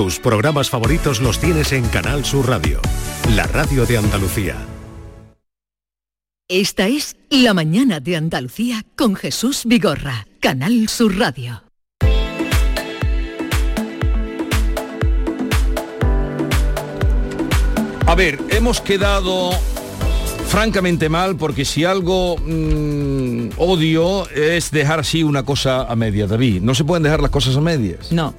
Tus programas favoritos los tienes en Canal Sur Radio, la radio de Andalucía. Esta es La mañana de Andalucía con Jesús Vigorra, Canal Sur Radio. A ver, hemos quedado francamente mal porque si algo mm, odio es dejar así una cosa a medias, David. No se pueden dejar las cosas a medias. No,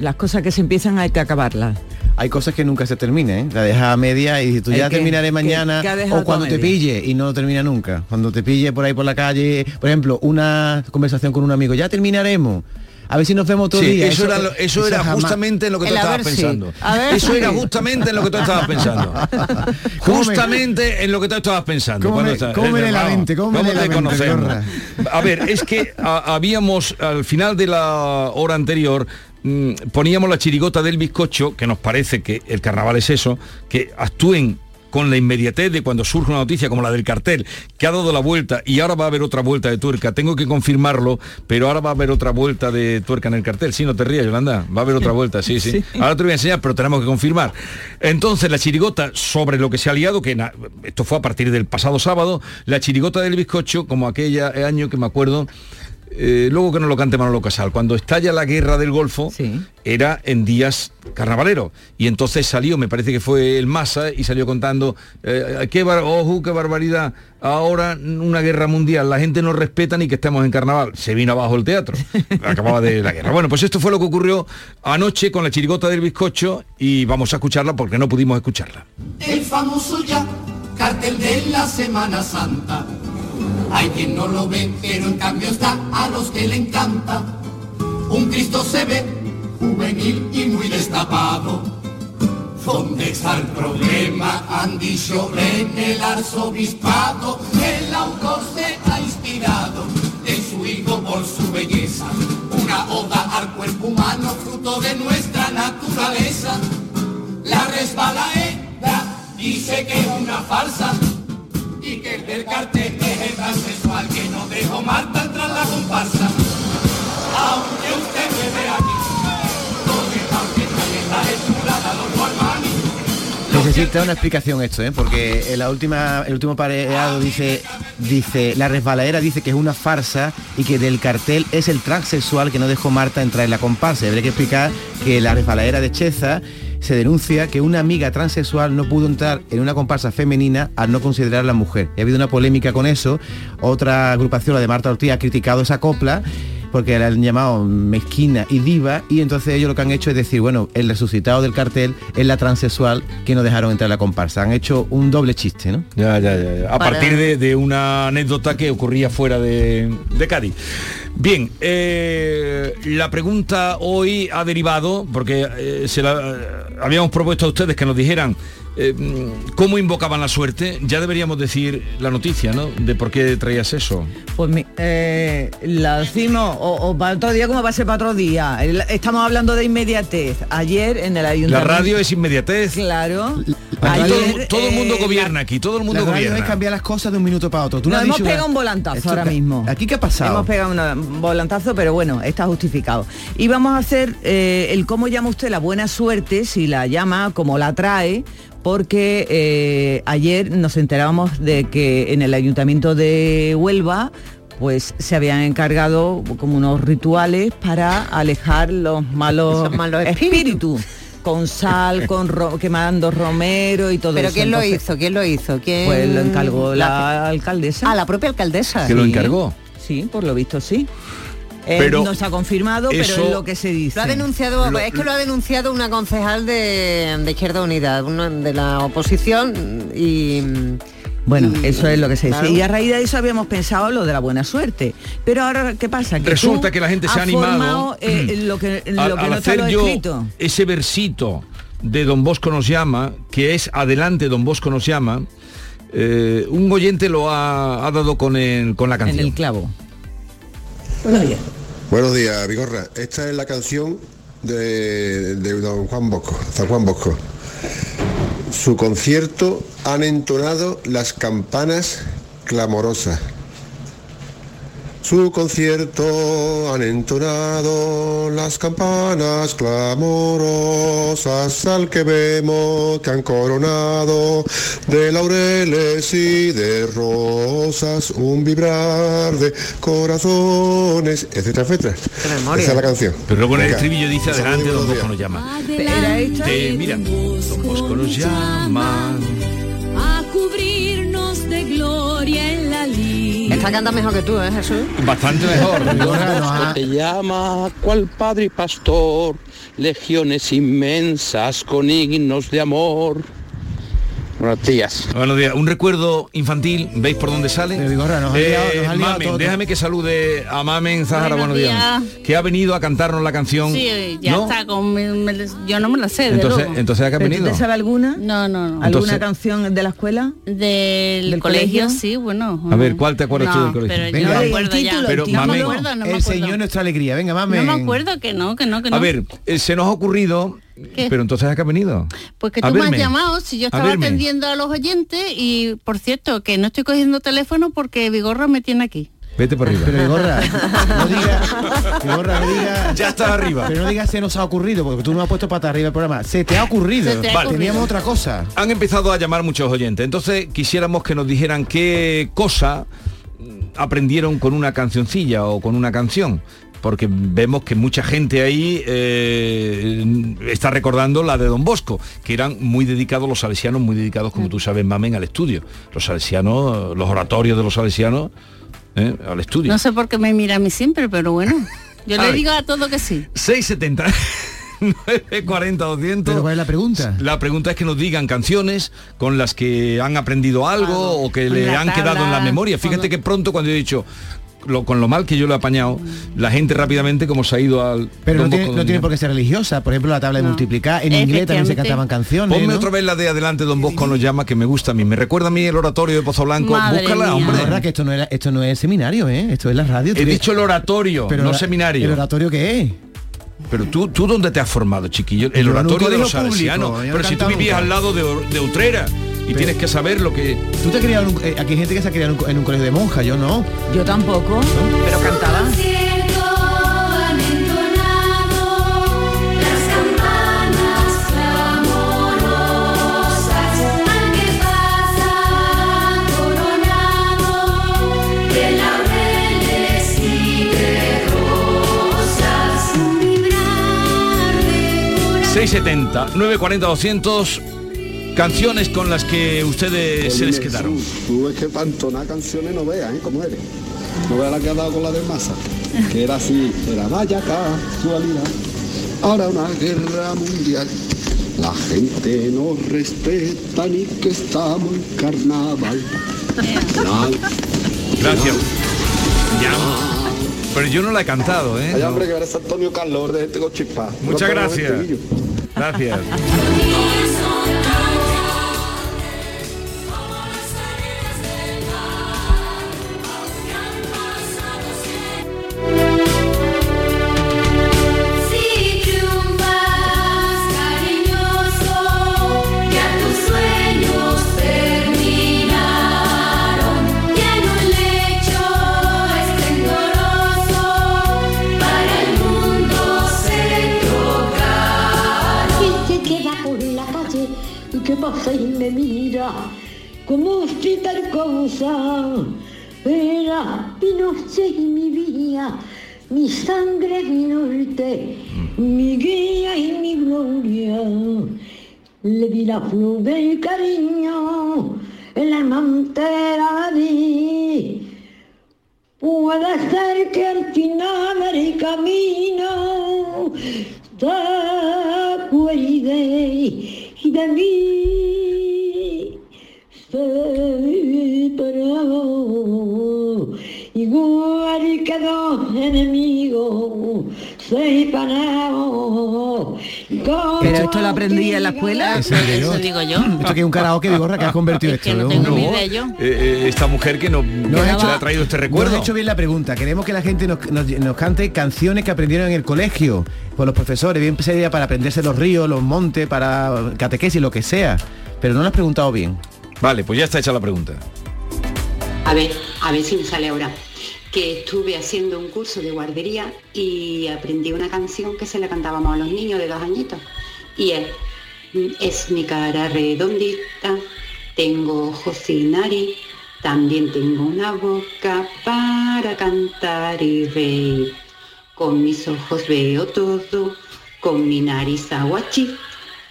las cosas que se empiezan hay que acabarlas. Hay cosas que nunca se terminen, ¿eh? La dejas a media y tú El ya que- terminaré mañana que o cuando te pille y no termina nunca. Cuando te pille por ahí por la calle, por ejemplo, una conversación con un amigo, ya terminaremos. A ver si nos vemos Sí, día. eso, era, lo- eso era justamente en lo que tú estabas pensando. Eso era justamente en lo que tú estabas pensando. ¿Cómo me- justamente en lo que tú estabas pensando. ¿Cómo me- cómo lee la. A ver, es que a- habíamos al final de la hora anterior mm, poníamos la chirigota del bizcocho, que nos parece que el carnaval es eso, que actúen con la inmediatez de cuando surge una noticia como la del cartel, que ha dado la vuelta y ahora va a haber otra vuelta de tuerca. Tengo que confirmarlo, pero ahora va a haber otra vuelta de tuerca en el cartel. Sí, no te rías, Yolanda. Va a haber otra vuelta, sí, sí. Ahora te voy a enseñar, pero tenemos que confirmar. Entonces, la chirigota sobre lo que se ha liado, que esto fue a partir del pasado sábado, la chirigota del bizcocho, como aquella año que me acuerdo, eh, luego que no lo cante Manolo Casal, cuando estalla la guerra del Golfo, era en días carnavaleros. Y entonces salió, me parece que fue el Massa, y salió contando, eh, qué, bar- ojo, qué barbaridad, ahora una guerra mundial, la gente no respeta ni que estemos en carnaval. Se vino abajo el teatro, acababa de la guerra. Bueno, pues esto fue lo que ocurrió anoche con la chirigota del bizcocho y vamos a escucharla porque no pudimos escucharla. El famoso ya cartel de la Semana Santa. Hay quien no lo ve, pero en cambio está a los que le encanta. Un Cristo se ve juvenil y muy destapado. ¿Dónde está el problema? Han dicho en el arzobispado. El autor se ha inspirado de su hijo por su belleza. Una oda al cuerpo humano, fruto de nuestra naturaleza. La resbalaeda dice que es una farsa y que el del cartel transexual que no dejó Marta entrar la comparsa. Aunque usted me vea aquí, esta esculada, los Necesita una explicación esto, ¿eh? porque la última, el último pareado dice, dice, la resbaladera dice que es una farsa y que del cartel es el transexual que no dejó Marta entrar en la comparsa. Habría que explicar que la resbaladera de Cheza se denuncia que una amiga transexual no pudo entrar en una comparsa femenina al no considerarla mujer. Y ha habido una polémica con eso. Otra agrupación, la de Marta Ortiz, ha criticado esa copla porque la han llamado mezquina y diva y entonces ellos lo que han hecho es decir, bueno, el resucitado del cartel es la transexual que no dejaron entrar a la comparsa. Han hecho un doble chiste, ¿no? Ya, ya, ya. ya. A Para- partir de, de una anécdota que ocurría fuera de, de Cádiz. Bien, eh, la pregunta hoy ha derivado, porque eh, se la eh, habíamos propuesto a ustedes que nos dijeran eh, cómo invocaban la suerte. Ya deberíamos decir la noticia, ¿no? De por qué traías eso. Pues mi- eh, la decimos, o, o para otro día como va a ser para otro día. El- Estamos hablando de inmediatez. Ayer en el La ayuntamiento. radio es inmediatez. Claro. Aquí todo, Ayer, todo el mundo eh, gobierna aquí, todo el mundo La gobierna. es cambiar las cosas de un minuto para otro. Tú no hemos dicho- pegado un volantazo Esto- ahora mismo. ¿Aquí qué ha pasado? Hemos pegado un volantazo, pero bueno, está justificado. Y vamos a hacer eh, el cómo llama usted la buena suerte, si la llama, como la trae, porque eh, ayer nos enterábamos de que en el ayuntamiento de Huelva pues se habían encargado como unos rituales para alejar los malos, malos espíritus. Con sal, con ro- quemando romero y todo ¿Pero eso. quién lo hizo? ¿Quién lo hizo? ¿Quién... Pues lo encargó la, alcaldesa. Ah, la propia alcaldesa. ¿Que lo encargó? Sí, por lo visto sí. Eh, Pero no se ha confirmado, pero eso- es lo que se dice. Lo ha denunciado, Lo- es que lo ha denunciado una concejal de, de Izquierda Unida, una de la oposición y Bueno, y- eso es lo que se dice. claro. Y a raíz de eso habíamos pensado lo de la buena suerte. Pero ahora, ¿qué pasa? Que Resulta que la gente se ha animado, formado, eh, lo que, lo al, que al no está hacer yo escrito. ese versito de Don Bosco nos llama, que es adelante Don Bosco nos llama, eh, un oyente lo ha, ha dado con, el, con la En canción. el clavo. Buenos días, Vigorra. Esta es la canción de, de don Juan Bosco, San Juan Bosco. Su concierto han entonado las campanas clamorosas. Su concierto han entonado las campanas clamorosas al que vemos que han coronado de laureles y de rosas un vibrar de corazones, etcétera, etcétera. memoria. Esa es la canción. Pero luego en el estribillo dice adelante Don Bosco nos llama. ¿Era esta? Eh, mira, Don Bosco nos llama. a cubrirnos de gloria en la lid. Esta canta mejor que tú, ¿eh, Jesús? Bastante mejor. Te llama cual padre y pastor, legiones inmensas con himnos de amor. Buenos días. Buenos días. Un recuerdo infantil, ¿veis por dónde sale? Pero, Vigorra, nos ha liado- nos ha liado Mamen, todo. déjame que salude a Mamen Zahara, buenos, Buenos días. Que ha venido a cantarnos la canción. Sí, ya ¿no? está. Con, me- me- yo no me la sé, de Entonces, luego. entonces ¿a qué ha ¿Pero tú venido? te sabes alguna? No, no, no. ¿Alguna Entonces- canción de la escuela? Del, ¿Del colegio, colegio? sí, bueno. A ver, ¿cuál te acuerdas tú No, del colegio? Pero Venga. yo no me El acuerdo ya. título, Pero, el no me Mamen, acuerdo, no me el acuerdo. Señor nuestra alegría. Venga, mamen. No me acuerdo que no, que no, que no. A ver, eh, se nos ha ocurrido, ¿Qué? pero entonces ¿a qué ha venido? Pues que tú me has llamado, si yo estaba atendiendo a los oyentes y, por cierto, que no estoy cogiendo teléfono porque Vigorra me tiene aquí. Vete por arriba. Pero Vigorra, no diga, Vigorra, no diga, ya está arriba. pero no digas se nos ha ocurrido, porque tú no has puesto para arriba el programa. Se te ha ocurrido. Se te ha Vale. ocurrido. Teníamos otra cosa. Han empezado a llamar muchos oyentes, entonces quisiéramos que nos dijeran qué cosa aprendieron con una cancioncilla o con una canción. Porque vemos que mucha gente ahí eh, está recordando la de Don Bosco, que eran muy dedicados los salesianos, muy dedicados, como tú sabes, mamen, al estudio. Los salesianos, los oratorios de los salesianos, eh, al estudio. No sé por qué me mira a mí siempre, pero bueno. Yo le ver. digo a todo que sí. 670 940 200 Pero ¿cuál es la pregunta? La pregunta es que nos digan canciones con las que han aprendido algo o que le han quedado en la memoria. Fíjate que pronto cuando he dicho lo- con lo mal que yo lo he apañado, la gente rápidamente como se ha ido al... Pero no tiene, no por qué ser religiosa. Por ejemplo, la tabla de No. multiplicar. En inglés también se cantaban canciones. Ponme ¿no? otra vez la de adelante Don Bosco nos llama que me gusta a mí. Me recuerda a mí el oratorio de Pozo Blanco. Madre Búscala, mía. hombre. Vigorra, que esto no, era, esto no es seminario, ¿eh? Esto es la radio. He dicho el oratorio, que- no la- seminario. ¿El oratorio qué es? Pero tú, ¿tú dónde te has formado, chiquillo? El oratorio de los salesianos. Pero si tú vivías nunca. al lado de, de Utrera y Pero- tienes que saber lo que... Tú te has criado un- eh, aquí hay gente que se ha criado en un, co- en un colegio de monja, yo no. Yo tampoco, pero cantaba. Concierto han entonado las campanas clamorosas al que pasa coronado de laureles y de rosas un vibrar de corazón 670 940 200 canciones con las que ustedes se les quedaron. Tú es que para entonar canciones no veas, ¿eh? ¿Cómo eres? No veas la que ha dado con la de masa. Que era así, era vaya casualidad. Ahora una guerra mundial. La gente no respeta ni que estamos en carnaval. Gracias. Ya. Pero yo no la he cantado, ¿eh? Ay, No. hombre, que eres Antonio Carlos de este chispa. Muchas gracias. Gracias. tal cosa era mi noche y mi vida, mi sangre, mi norte, mi guía y mi gloria. Le di la flor del cariño en la almantera di. Puede ser que al final del camino te acuerde y de mí separado. Igual que dos enemigos separados. Pero esto lo aprendí en la escuela. Eso digo yo. Eso digo yo. Esto que es un karaoke Vigorra que has convertido Es que esto. no ¿eh? tengo ni No. idea yo. Eh, eh, esta mujer que nos, nos ha hecho- ha traído este recuerdo. has hecho bien la pregunta. Queremos que la gente nos, nos- nos cante canciones que aprendieron en el colegio por los profesores, bien sería para aprenderse los ríos, los montes, para catequesis, lo que sea. Pero no lo has preguntado bien. Vale, pues ya está hecha la pregunta. A ver, a ver si me sale ahora. que estuve haciendo un curso de guardería y aprendí una canción que se le cantábamos a los niños de dos añitos. Y es, es mi cara redondita, tengo ojos y nariz, también tengo una boca para cantar y reír. Con mis ojos veo todo, con mi nariz aguachí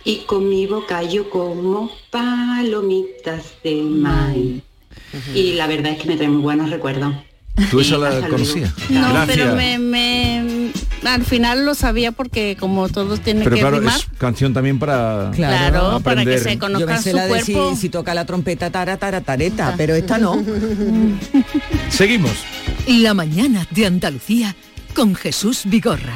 y con mi boca yo como palomitas de maíz. Y la verdad es que me trae muy buenos recuerdos. ¿Tú esa la conocías? No, Gracias. pero me, me- al final lo sabía porque como todos tienen Pero que claro, rimar, es canción también para Claro, para que se conozca su la de si, cuerpo. si toca la trompeta tara tara tareta, pero esta no. Seguimos. La mañana de Andalucía con Jesús Vigorra.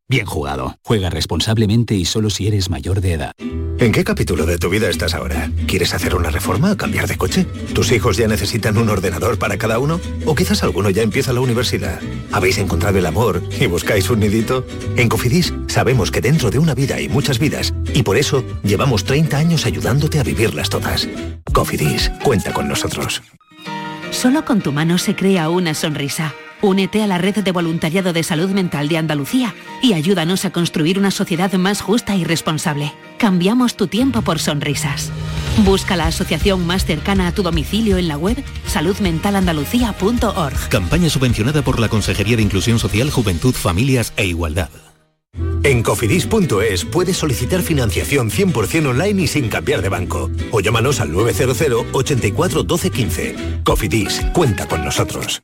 bien jugado. Juega responsablemente y solo si eres mayor de edad. ¿En qué capítulo de tu vida estás ahora? ¿Quieres hacer una reforma o cambiar de coche? ¿Tus hijos ya necesitan un ordenador para cada uno? ¿O quizás alguno ya empieza la universidad? ¿Habéis encontrado el amor y buscáis un nidito? En Cofidis sabemos que dentro de una vida hay muchas vidas y por eso llevamos 30 años ayudándote a vivirlas todas. Cofidis, cuenta con nosotros. Solo con tu mano se crea una sonrisa. Únete a la red de voluntariado de salud mental de Andalucía y ayúdanos a construir una sociedad más justa y responsable. Cambiamos tu tiempo por sonrisas. Busca la asociación más cercana a tu domicilio en la web saludmentalandalucía.org. Campaña subvencionada por la Consejería de Inclusión Social, Juventud, Familias e Igualdad. En cofidis.es puedes solicitar financiación 100% online y sin cambiar de banco. O llámanos al 900 84 12 15. Cofidis, cuenta con nosotros.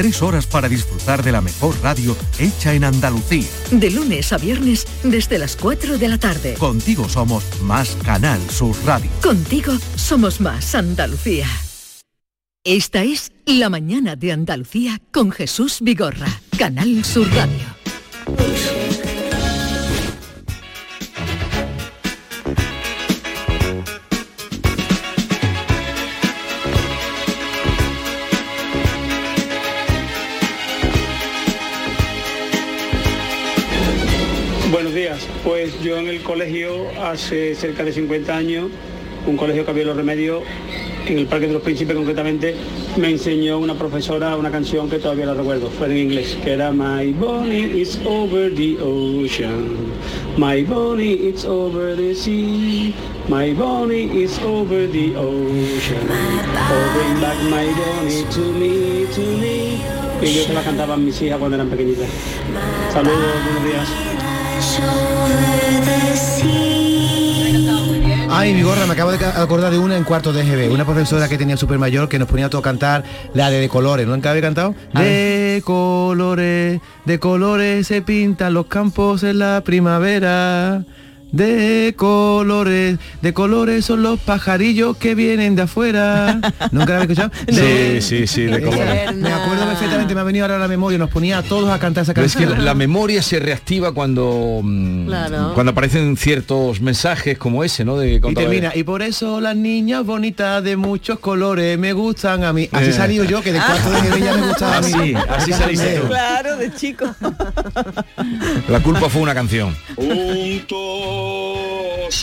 Tres horas para disfrutar de la mejor radio hecha en Andalucía. De lunes a viernes desde las 4 de la tarde. Contigo somos más Canal Sur Radio. Contigo somos más Andalucía. Esta es La mañana de Andalucía con Jesús Vigorra, Canal Sur Radio. Buenos días. Pues yo en el colegio hace cerca de 50 años, un colegio que había los remedios, en el Parque de los Príncipes concretamente, me enseñó una profesora una canción que todavía la recuerdo, fue en inglés, que era My Bonnie is over the ocean, My Bonnie is over the sea, My Bonnie is over the ocean, oh bring back my Bonnie to me, to me. Y yo se la cantaba a mis hijas cuando eran pequeñitas. Saludos, buenos días. Ay, mi gorra, me acabo de acordar de una en cuarto de GB, una profesora que tenía super mayor que nos ponía a todo cantar la de de colores, ¿no? ¿Nunca había cantado? De colores, de colores se pintan los campos en la primavera. De colores, de colores son los pajarillos que vienen de afuera. ¿Nunca la habéis escuchado? Sí, sí, sí, de colores. Me acuerdo perfectamente, me ha venido ahora a la memoria, nos ponía a todos a cantar esa Pero es canción. que la, la memoria se reactiva cuando mm, Claro. cuando aparecen ciertos mensajes como ese, ¿no? De Y termina, y por eso las niñas bonitas de muchos colores me gustan a mí. Así Eh. salí yo, que de cuarto de nivel ya me gustaba a mí. Así, así saliste tú. Claro, de chico. La culpa fue una canción. Juntos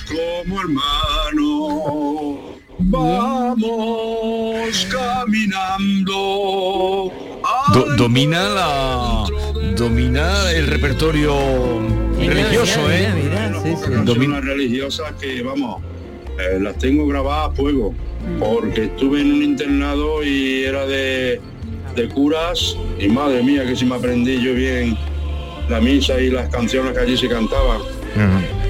como hermanos, vamos caminando. Do- domina la domina el repertorio religioso, ¿eh? Canciones religiosas que, vamos, eh, las tengo grabadas a fuego, porque estuve en un internado y era de, de curas, y madre mía que si me aprendí yo bien la misa y las canciones que allí se cantaban.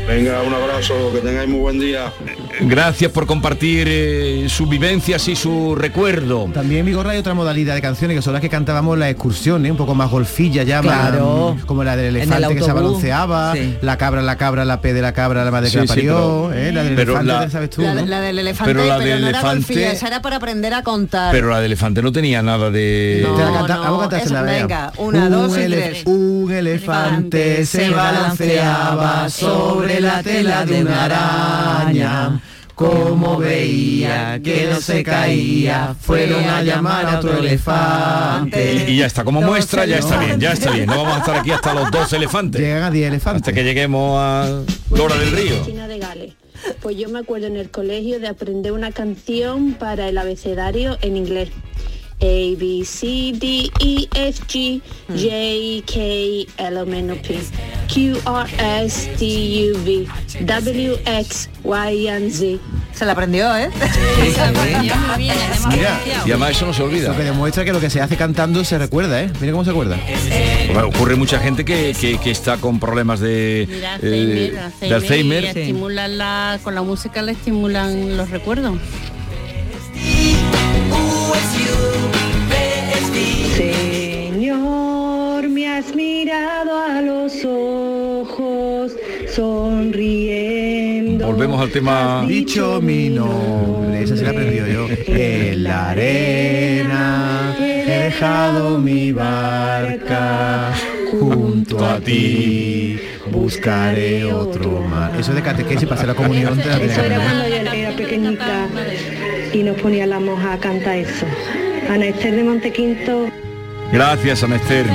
Venga, un abrazo, que tengáis muy buen día. Gracias por compartir eh, sus vivencias y su recuerdo. También en Vigorra hay otra modalidad de canciones que son las que cantábamos en las excursiones, un poco más golfilla ya, Claro. más, como la del el elefante que se balanceaba, sí. la cabra, la cabra, la P de la cabra, la madre Sí, que la sí, parió, pero- eh, la del pero elefante, la- sabes tú, La, ¿no? la del elefante, Pero la del no era golfilla, esa era para aprender a contar. Pero la de elefante no tenía nada de... No, Te la canta- no, vamos a cantársela, venga, una, dos y tres. Un elefante se balanceaba sobre la tela de una araña. Como veía que no se caía, fueron a llamar a otro elefante. Y, y ya está, como Dos muestra ya está bien, ya está bien. No vamos a estar aquí hasta los dos elefantes. Llegan a 10 elefantes. Hasta que lleguemos a Lora del Río. De Gales. Pues yo me acuerdo en el colegio de aprender una canción para el abecedario en inglés. A, B, C, D, E, F, G, J, K, L, M, N, O, P, Q, R, S, T, U, V, W, X, Y, and Z. Se la aprendió, ¿eh? Mira, Y además eso no se olvida. Lo que demuestra que lo que se hace cantando se recuerda, ¿eh? Mira cómo se acuerda. Bueno, ocurre mucha gente que, que- que está con problemas de, Mira, eh, Alzheimer, de Alzheimer. y estimulan la, con la música le estimulan los recuerdos. Has mirado a los ojos, sonriendo. Volvemos al tema. Dicho mi nombre, esa se la aprendió yo. En la arena he dejado mi barca junto a ti. Buscaré otro mar. Eso de catequesis para hacer la comunión Eso que era cuando yo era pequeñita y nos ponía la monja a cantar eso. Ana Esther de Montequinto. Gracias, Ana Esther.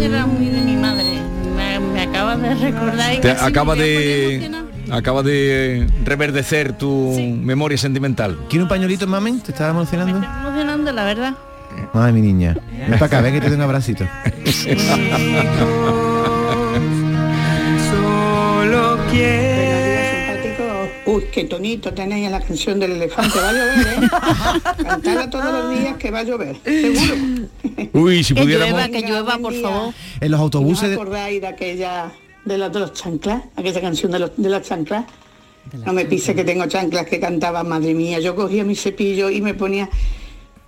Era muy de mi madre. Me, me acaba de recordar y Te acaba me de acaba de reverdecer tu memoria sentimental. ¿Quiere un pañuelito, mamen? ¿Te estaba emocionando? emocionando, la verdad. Ay, mi niña. Ven para acá, ven que te doy un abracito. Solo quiero. Uy, qué tonito tenéis en la canción del elefante. Va a llover, ¿eh? Cantala todos los días que va a llover. Seguro. Uy, si Que pudiéramos. llueva, que llueva, por favor. En los ¿No autobuses de- acordáis de aquella de las de los chanclas? Aquella canción de, los, de las chanclas. No me pise que tengo chanclas que cantaba, madre mía. Yo cogía mi cepillo y me ponía.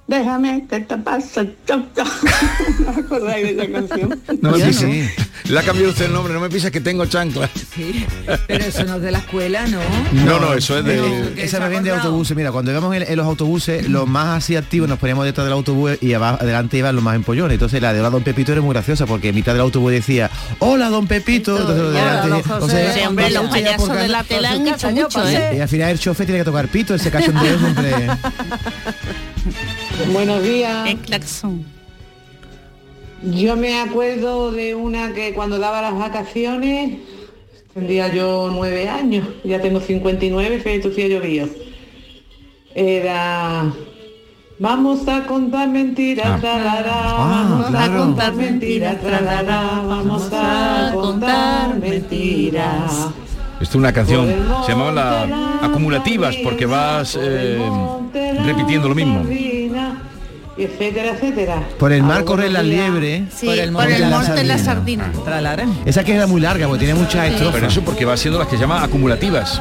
Déjame que te pasa. el choco". ¿No acordáis de esa canción? No me Yo pises. Le ha cambiado usted el nombre, no me pises que tengo chanclas. Sí, pero eso no es de la escuela, ¿no? No, no, eso es de. Esa me viene de autobuses. Mira, cuando íbamos en, en los autobuses, los más así activos nos poníamos detrás del autobús y abajo, adelante iban los más empollones. Entonces la de hola don Pepito era muy graciosa porque en mitad del autobús decía hola don Pepito. Entonces o sea, Sí, hombre, los payasos de la tela han hecho mucho. ¿eh? Y al final el chofer tiene que tocar pito, ese cachondeo siempre. Buenos días. El claxon. Yo me acuerdo de una que cuando daba las vacaciones, tendría yo nueve años, ya tengo 59, fíjate si ha llovido. Era... Vamos a contar mentiras, Ah. tralará, Ah, vamos claro. a contar mentiras, tralará, vamos a contar mentiras. Esto es una canción, se llamaba la acumulativas porque vas eh, repitiendo lo mismo. Etcétera, etcétera. Por el mar las días- liebres. Sí, por el, monte de la sardina. Esa que era muy larga porque tiene muchas estrofas. Pero eso porque va siendo las que se llama acumulativas.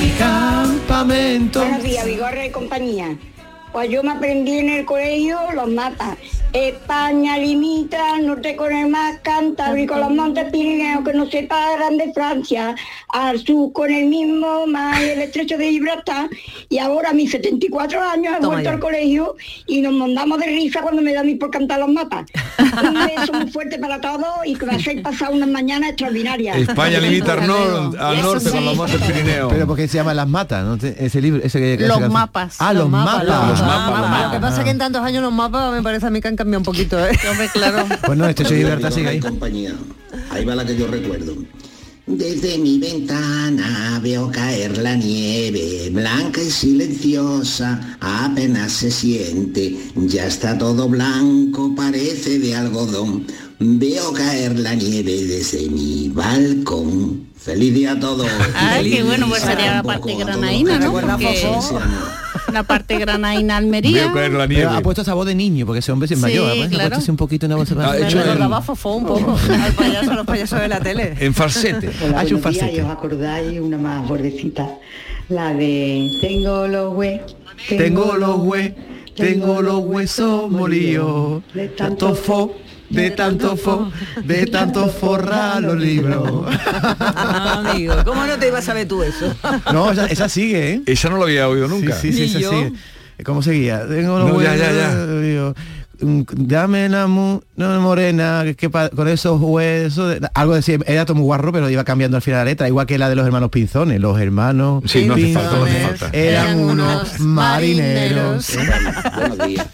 mi campamento. Buenos días, Vigorra y compañía. Pues yo me aprendí en el colegio los mapas. España limita al norte con el mar Cantábrico, los montes Pirineos que nos separan de Francia, al sur con el mismo mar y el estrecho de Gibraltar. Y ahora a mis 74 años he Toma vuelto ya. al colegio y nos mandamos de risa cuando me da a mí por cantar los mapas. Un beso muy fuerte para todos y que me hacéis pasar unas mañanas extraordinarias. España limita al, nor- al norte con los montes Pirineos. Pero porque se llama Las Matas, ¿no? Ese libro, ese que- Los esa canción. mapas. Ah, los, mapas. Los Ah, Lo que pasa es que en tantos años los mapas me parece a mí que han cambiado un poquito, ¿eh? Hombre, claro. Pues no, este soy Libertad sigue ahí. compañía. Ahí va la que yo recuerdo. Desde mi ventana veo caer la nieve, blanca y silenciosa, apenas se siente, ya está todo blanco, parece de algodón. Veo caer la nieve desde mi balcón. Feliz día a todos. Ay, qué bueno, pues sería la parte granaína, ¿no? Porque la parte granaína Almería. Pero ha puesto esa voz de niño, porque ese hombre es Sí, mayor. ¿eh? Ha claro. puesto así un poquito una voz Ha más- hecho Fofó un poco. Al payaso, los payasos de la tele. En falsete. Hola, Ha hecho un buenos días, falsete. ¿y os acordáis una más bordecita? La de tengo los hue, Tengo los hue, tengo los huesos molidos. de Tanto fo, de tanto fo, de tanto forrar los libros. Ah, amigo, ¿cómo no te ibas a saber tú eso? No, esa, esa sigue, ¿eh? Esa no lo había oído nunca. Sí, sí, esa yo. sigue. ¿Cómo seguía? Tengo los No, ya, ya, huesos, ya. digo, mm, Dame la mu no, morena, que, que pa- con esos huesos, de- algo decía, era todo muy guarro, pero iba cambiando al final la letra, igual que la de los hermanos Pinzones. Los hermanos Sí, no hace falta, no hace falta. eran unos marineros. Buenos días.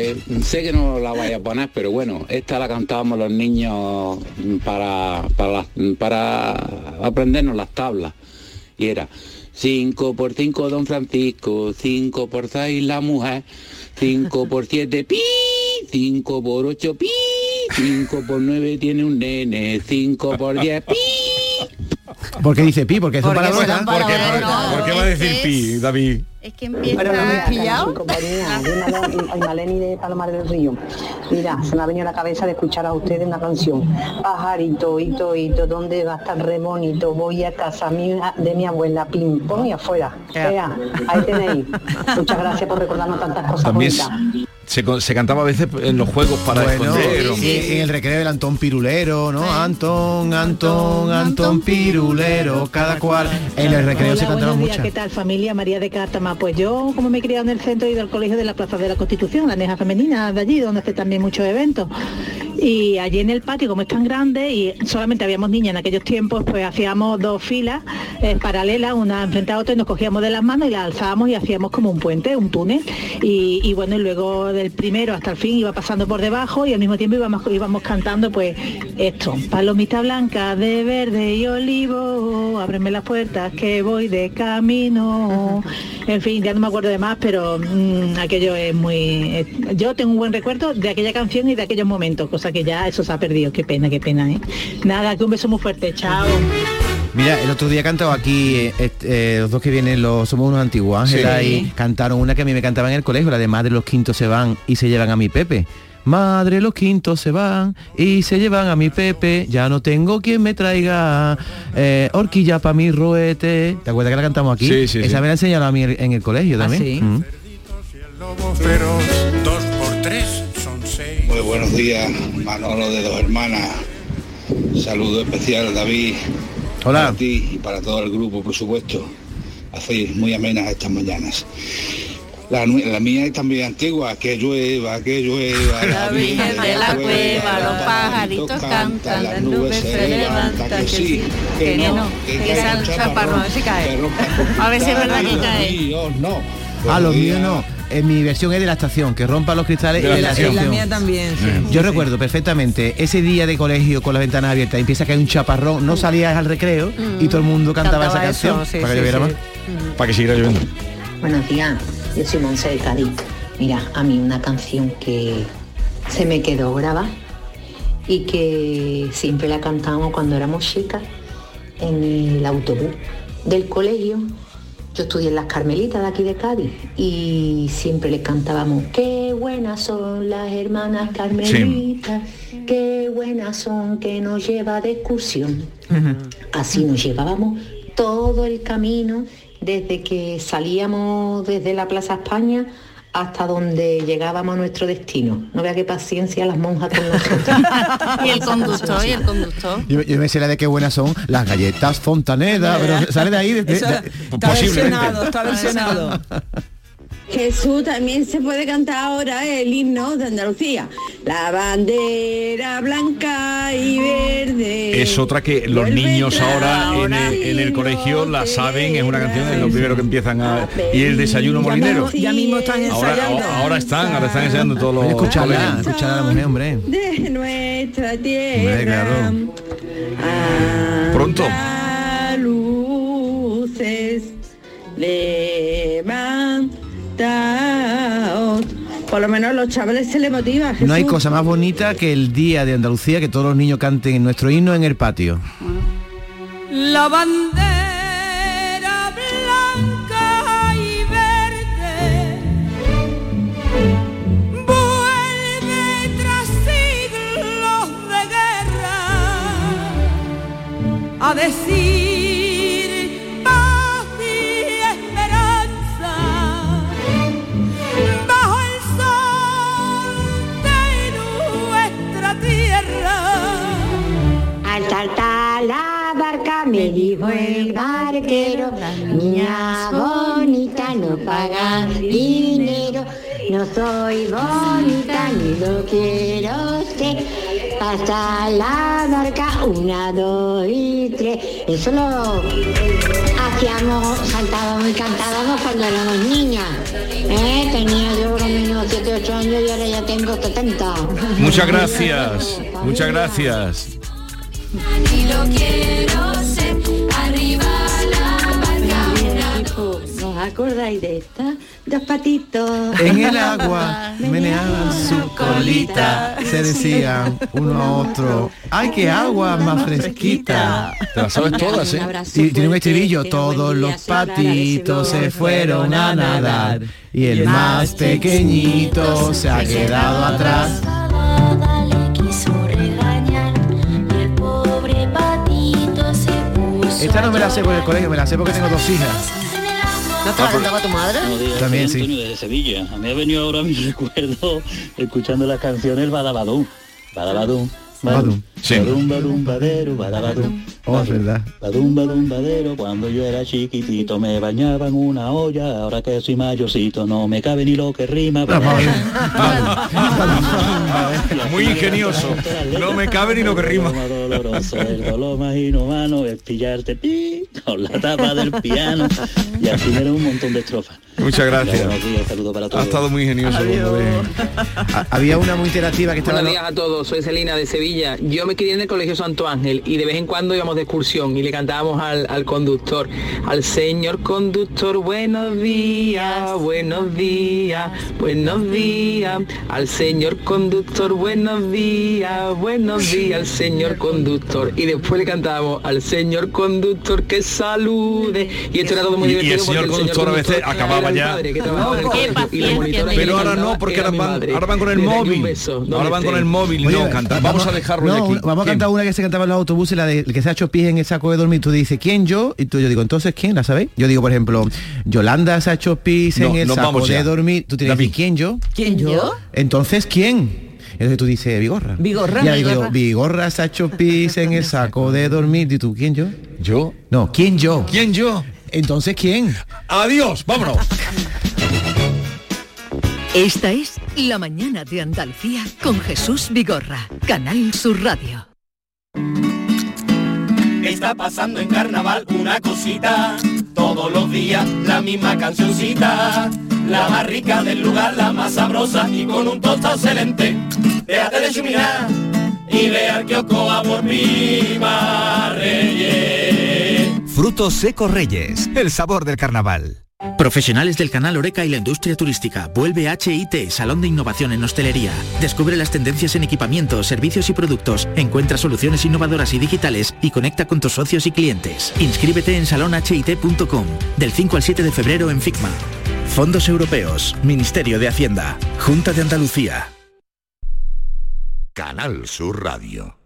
Eh, sé que no la vaya a poner, pero bueno, esta la cantábamos los niños para, para, para aprendernos las tablas. Y era 5 por 5 don Francisco, 5 por 6 la mujer, 5 por 7 pi, 5 por 8 pi, 5 por 9 tiene un nene, 5 por 10 pi. ¿Por qué dice pi? Porque son palabras. ¿Por qué, va a decir pi, David? Es que empieza Pero no me has pillado? compañía, de Maleni de Palomar del Río. Mira, se me ha venido a la cabeza de escuchar a ustedes una canción. Pajarito, hito, hito, ¿dónde va a estar re bonito? Voy a casa mía, de mi abuela, pim, pum y afuera. Ya. Vea, ahí tenéis. Muchas gracias por recordarnos tantas cosas También bonitas. Se, cantaba a veces en los juegos para Bueno, esconder. en el recreo del Antón Pirulero, ¿no? Antón, Antón, Antón Pirulero, cada cual. En el recreo se Hola, días, muchas. ¿qué tal familia? María de Cártama. Pues yo, como me he criado en el centro, he ido al colegio de la Plaza de la Constitución, la Neja Femenina de allí, donde hace también muchos eventos. Y allí en el patio, como es tan grande y solamente habíamos niñas en aquellos tiempos, pues hacíamos dos filas eh, paralelas, una enfrente a otra, y nos cogíamos de las manos y las alzábamos y hacíamos como un puente, un túnel. Y, bueno, y luego del primero hasta el fin iba pasando por debajo y al mismo tiempo íbamos, íbamos cantando pues esto, palomita blanca de verde y olivo, ábreme las puertas que voy de camino. En fin, ya no me acuerdo de más, pero mm, aquello es muy... yo tengo un buen recuerdo de aquella canción y de aquellos momentos, cosa que ya eso se ha perdido. Qué pena, qué pena, ¿eh? Nada, que un beso muy fuerte. Chao. Mira, el otro día cantaba aquí, eh, eh, los dos que vienen, los somos unos antiguos, Ángela, Sí. y cantaron una que a mí me cantaba en el colegio, la de Madre los quintos se van y se llevan a mi Pepe. Madre los quintos se van y se llevan a mi Pepe, ya no tengo quien me traiga eh, horquilla para mi roete. ¿Te acuerdas que la cantamos aquí? Sí, sí, Esa sí. me la enseñaron a mí en el colegio ¿Ah, también. sí? Mm. Buenos días, Manolo de dos hermanas. Saludo especial, David. Hola. Para ti y para todo el grupo, por supuesto. Hacéis muy amenas estas mañanas. La, la mía es también antigua, que llueva, que llueva. La Virgen de la cueva, los pajaritos cantan, las nubes se levantan, que sí, que no, que es un el chaparrón, así cae. que A ver si es verdad que cae. los míos no. Ah, los míos no. En mi versión es de la estación, que rompa los cristales De y la de la estación. la mía también, sí. Yo recuerdo perfectamente ese día de colegio con las ventanas abiertas y empieza a caer un chaparrón, no salías al recreo y todo el mundo cantaba, Cantaba esa eso, canción sí, para que lloviera sí. más. Para que siguiera lloviendo. Buenos días, yo soy Monse de Cádiz. Mira, a mí una canción que se me quedó grabada y que siempre la cantábamos cuando éramos chicas en el autobús del colegio. Yo estudié en las Carmelitas de aquí de Cádiz y siempre le cantábamos, qué buenas son las hermanas Carmelitas, qué buenas son que nos lleva de excursión. Así nos llevábamos todo el camino desde que salíamos desde la Plaza España hasta donde llegábamos a nuestro destino. No vea qué paciencia las monjas con nosotros. Y el conductor, y el conductor. Yo, yo me sé la de qué buenas son las galletas Fontaneda, pero sale de ahí. de- de- está versionado, está versionado. Jesús también se puede cantar ahora el himno de Andalucía. La bandera blanca y verde. Es otra que los niños ahora en el, en el colegio la saben, es una canción, es lo primero que empiezan a... Y el desayuno molinero. ya mismo están Ahora, ensayando. ahora, ahora están, ahora están ensayando todos los... Escucharla, colegios. escuchar a la mujer, hombre. de nuestra Hombre, tierra. claro. Pronto. luces Por lo menos los chavales se le motiva. No hay Jesús. cosa más bonita que el día de Andalucía que todos los niños canten nuestro himno en el patio. La bandera blanca y verde vuelve tras siglos de guerra a decir me dijo el barquero, niña bonita no paga dinero, no soy bonita ni lo quiero ser. Pasa la barca, una, dos y tres. Eso lo hacíamos, saltábamos y cantábamos cuando éramos niñas. ¿Eh? Tenía yo por lo menos 7, 8 años y ahora ya tengo 70. Muchas gracias, muchas gracias. Y lo quiero acordáis de esta? Dos patitos. En el agua meneaban su colita, se decían uno a otro, ¡ay qué agua más fresquita! Te las sabes todas, ¿eh? Y tiene un estribillo, todos los patitos se fueron a nadar y el más pequeñito se ha quedado atrás. Esta no me la sé por el colegio, me la sé porque tengo dos hijas. ¿No te la cantaba tu madre? Días, También, sí. Antonio desde Sevilla. A mí me ha venido ahora mi recuerdo escuchando las canciones Badabadum. Badabadum. Badum. Sí. Badum, badum, badero, badabadum. Oh, es verdad. Badum, badum, badero. Cuando yo era chiquitito me bañaba en una olla. Ahora que soy mayorcito no me cabe ni lo que rima. Muy ingenioso. No me cabe ni lo que rima. El dolor más inhumano es pillarte pi, con la tapa del piano. Y así me un montón de estrofas. Muchas gracias. Saludos para Ha todos. estado muy ingenioso. Ha- Había una muy interactiva que estaba... Buenos días a todos, soy Celina de Sevilla. Yo me crié en el Colegio Santo Ángel y de vez en cuando íbamos de excursión y le cantábamos al, al conductor, al señor conductor, buenos días, buenos días, buenos días, al señor conductor, buenos días, buenos días, al señor conductor. Y después le cantábamos al señor conductor que salude. Y esto era todo muy Y- y el divertido. señor conductor a veces acababa ya. padre, que trabajaba en el Qué colegio, y la paciencia monitora tenía. que Pero ahora no, porque ahora van, ahora van con el móvil. Ahora van con el móvil no cantar. Vamos a dejarlo no, de aquí. Vamos a cantar una que se cantaba en los autobuses, la de el que se ha hecho pis en el saco de dormir. Tú dices, ¿quién yo? Y tú yo digo, entonces ¿quién? ¿La sabéis? Yo digo, por ejemplo, Yolanda se ha hecho pis en No, el saco de ya. dormir. Tú tienes que decir, ¿quién yo? ¿Quién yo? Entonces, ¿quién? Entonces tú dices, Vigorra. Vigorra. Y ahora digo Vigorra. Vigorra se ha hecho pis en el saco de dormir. ¿Y tú quién yo? ¿Yo? No, ¿quién yo? ¿Quién yo? Entonces, ¿quién? Adiós, vámonos. Esta es La mañana de Andalucía con Jesús Vigorra, Canal Sur Radio. Está pasando en carnaval una cosita, todos los días la misma cancioncita, la más rica del lugar, la más sabrosa y con un tostado excelente. Déjate de chuminar y ve al kiosco a por Reyes. Frutos secos Reyes, el sabor del carnaval. Profesionales del canal Oreca y la industria turística. Vuelve HIT, Salón de Innovación en Hostelería. Descubre las tendencias en equipamientos, servicios y productos. Encuentra soluciones innovadoras y digitales y conecta con tus socios y clientes. Inscríbete en salonhit.com del 5 al 7 de febrero en FICMA. Fondos Europeos, Ministerio de Hacienda, Junta de Andalucía. Canal Sur Radio.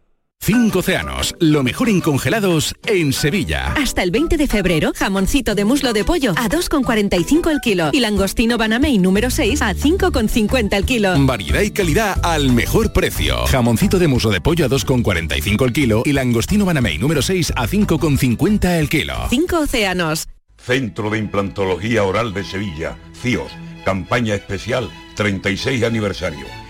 Cinco océanos, lo mejor en congelados en Sevilla. Hasta el 20 de febrero, jamoncito de muslo de pollo a 2,45 el kilo y langostino Banamey número 6 a 5,50 el kilo. Variedad y calidad al mejor precio. Jamoncito de muslo de pollo a 2,45 el kilo y langostino Banamey número 6 a 5,50 el kilo. Cinco océanos. Centro de Implantología Oral de Sevilla, CIOS, campaña especial 36 aniversario.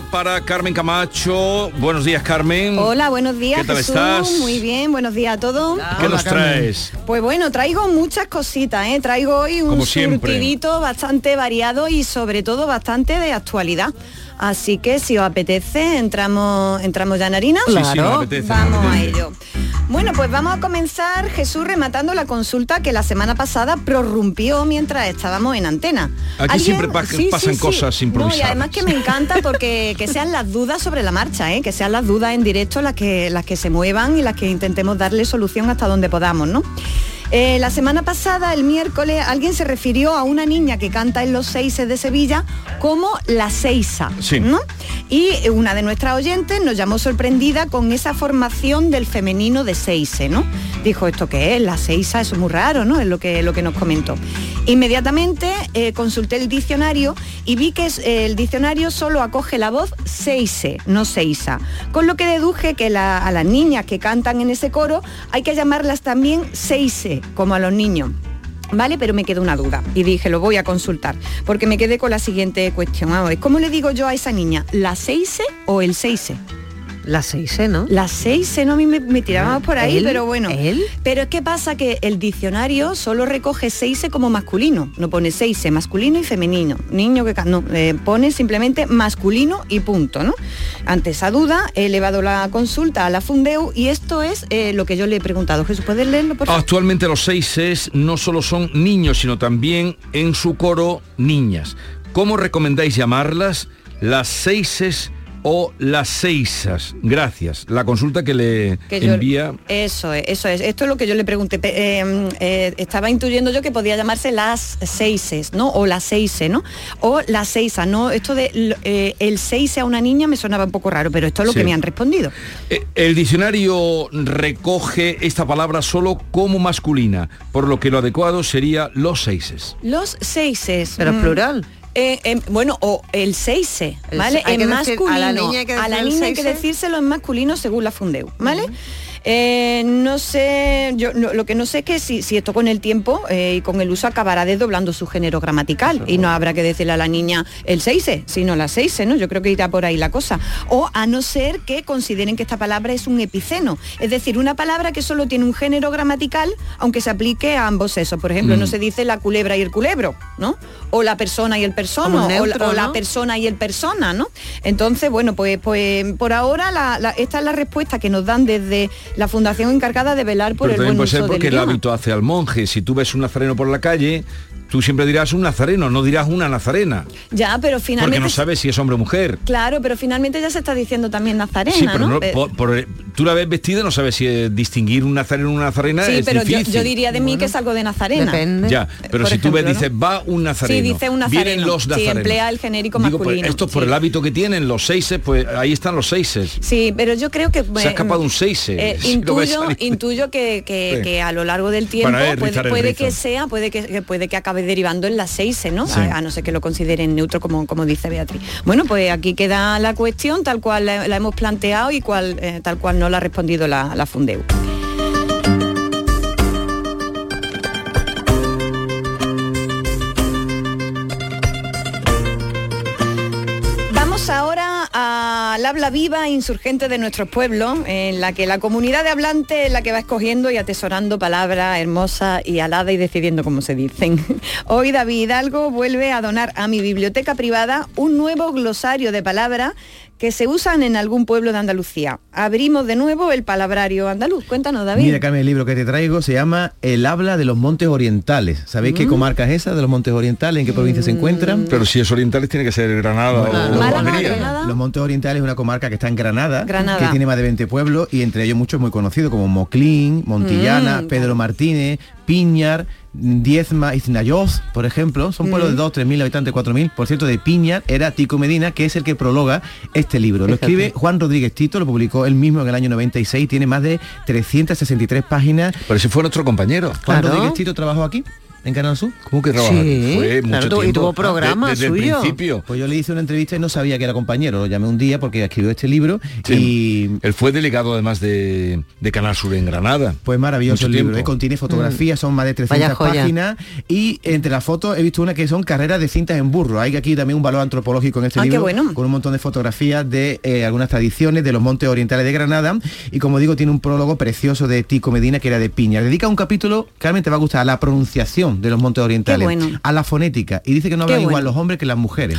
Para Carmen Camacho. Buenos días, Carmen. Hola, buenos días. ¿Qué tal Jesús. estás? Muy bien, buenos días a todos. ¿Qué nos traes? Pues bueno, traigo muchas cositas, ¿eh? Traigo hoy un surtidito bastante variado y sobre todo bastante de actualidad. Así que si os apetece, entramos, entramos ya en harina. Sí, sí, nos apetece, nos Vamos a ello. Bueno, pues vamos a comenzar, Jesús, rematando la consulta que la semana pasada prorrumpió mientras estábamos en antena. Aquí ¿Alguien- siempre pa- Sí, pasan cosas No, y improvisadas. además que me encanta porque que sean las dudas sobre la marcha, ¿eh? que sean las dudas en directo las que, las que se muevan y las que intentemos darle solución hasta donde podamos, ¿no? Eh, la semana pasada, el miércoles, alguien se refirió a una niña que canta en los seises de Sevilla como la Seiza, Sí. ¿no? Y una de nuestras oyentes nos llamó sorprendida con esa formación del femenino de Seise, ¿no? Dijo, ¿esto qué es? La Seiza, eso es muy raro, ¿no? Es lo que, lo que nos comentó. Inmediatamente eh, consulté el diccionario y vi que eh, el diccionario solo acoge la voz Seise, no Seiza. Con lo que deduje que la- a las niñas que cantan en ese coro hay que llamarlas también Seise, como a los niños. Vale, pero me quedó una duda y dije, lo voy a consultar, porque me quedé con la siguiente cuestión. ¿cómo le digo yo a esa niña? ¿La 6 o el 6? Las 6C, e, ¿no? Las 6C, e, no, a mí me, me tirábamos ah, por ahí, pero bueno. ¿él? Pero es que pasa que el diccionario solo recoge 6C e como masculino, no pone 6C, masculino y femenino. Niño que... No, eh, pone simplemente masculino y punto, ¿no? Ante esa duda, he elevado la consulta a la Fundeu y esto es eh, lo que yo le he preguntado. Jesús, ¿puedes leerlo, por favor? Actualmente los 6C no solo son niños, sino también en su coro niñas. ¿Cómo recomendáis llamarlas? Las 6 o las seisas? Gracias. La consulta que le Que yo- envía... Eso es, eso es. Esto es lo que yo le pregunté. Eh, eh, estaba intuyendo yo que podía llamarse las seises, ¿no? O la seise, ¿no? O la seisa, ¿no? Esto de eh, el seise a una niña me sonaba un poco raro, pero esto es lo Sí. que me han respondido. Eh, El diccionario recoge esta palabra solo como masculina, por lo que lo adecuado sería los seises. Los seises. Pero mm, plural. Eh, em, bueno, o el seise, El ¿vale? se- hay en decir- masculino. a la niña hay que a la decir niña hay que decírselo en masculino según la Fundeu, ¿vale? Eh, no sé, yo no- lo que no sé es que si, si esto con el tiempo eh, y con el uso acabará desdoblando su género gramatical y no habrá que decirle a la niña el seise, sino la seise, ¿no? Yo creo que irá por ahí la cosa. O a no ser que consideren que esta palabra es un epiceno, es decir, una palabra que solo tiene un género gramatical, aunque se aplique a ambos sexos. Por ejemplo, Mm. no se dice la culebra y el culebro, ¿no? O la persona y el persono, Como o, la- persona y el persona, ¿no? Entonces, bueno, pues, pues por ahora la- la- esta es la respuesta que nos dan desde la fundación encargada de velar por Pero el buen puede ser uso porque del el idioma. hábito hace al monje. Si tú ves un nazareno por la calle, tú siempre dirás un nazareno, no dirás una nazarena. Ya, pero Porque finalmente... no sabes si es hombre o mujer. Claro, pero finalmente ya se está diciendo también nazarena, Sí, pero ¿no? no- Eh, por- por- tú la ves vestida, no sabes si eh, distinguir un nazareno o una nazarena sí, es pero yo, difícil. yo diría de mí que es algo de nazarena. Ya, pero Por si tú ves, dices, va un nazareno. Sí, dice un nazareno. Vienen los Sí, nazarenos. emplea el genérico Digo, pues, masculino. esto es por sí. el hábito que tienen los seises, pues ahí están los seises. Sí, pero yo creo que... Se ha escapado un seise. Eh, Si intuyo, intuyo que, que- Sí. que a lo largo del tiempo eh, puede, puede que sea, puede que, que puede que acabe derivando en la seis, ¿no? Sí. A, a no ser que lo consideren neutro como, como dice Beatriz. Bueno, pues aquí queda la cuestión tal cual la, la hemos planteado y cual, eh, tal cual no la ha respondido la, la Fundeu. Habla viva e insurgente de nuestros pueblos, en la que la comunidad de hablantes es la que va escogiendo y atesorando palabras hermosas y aladas y decidiendo cómo se dicen. Hoy David Hidalgo vuelve a donar a mi biblioteca privada un nuevo glosario de palabras que se usan en algún pueblo de Andalucía. Abrimos de nuevo el palabrario andaluz. Cuéntanos, David. Mira, Carmen, el libro que te traigo se llama El habla de los Montes Orientales. ¿Sabéis qué Mm. comarca es esa de los Montes Orientales? ¿En qué provincia se encuentran? Pero si es orientales tiene que ser Granada o Almería. Los Montes Orientales es una comarca que está en Granada, Granada. que tiene más de 20 pueblos y entre ellos muchos muy conocidos como Moclín, Montillana, Mm, Pedro Martínez, Piñar, Diezma y Cinayoz, por ejemplo. Son pueblos Mm. de 2, 3.000 habitantes, 4.000. Por cierto, de Piñar era Tico Medina, que es el que prologa este libro. Lo escribe Juan Rodríguez Tito, lo publicó él mismo en el año 96, tiene más de 363 páginas. Pero ese fue nuestro compañero. Juan Rodríguez Tito trabajó aquí. ¿En Canal Sur? ¿Cómo que trabajó? Sí, Fue mucho claro, y tuvo programa De- desde el suyo. principio. Pues yo le hice una entrevista y no sabía que era compañero. Lo llamé un día porque escribió este libro y Él fue delegado además de, de Canal Sur en Granada. Pues maravilloso Mucho el libro. ¿eh? contiene fotografías, son más de 300 Vaya joya. páginas y entre las fotos he visto una que son carreras de cintas en burro. Hay aquí también un valor antropológico en este Ah, qué libro bueno. con un montón de fotografías de eh, algunas tradiciones de los montes orientales de Granada y como digo tiene un prólogo precioso de Tico Medina que era de Piña. Dedica un capítulo, Carmen te va a gustar, a la pronunciación de los montes orientales, bueno. a la fonética. Y dice que no hablan igual los hombres que las mujeres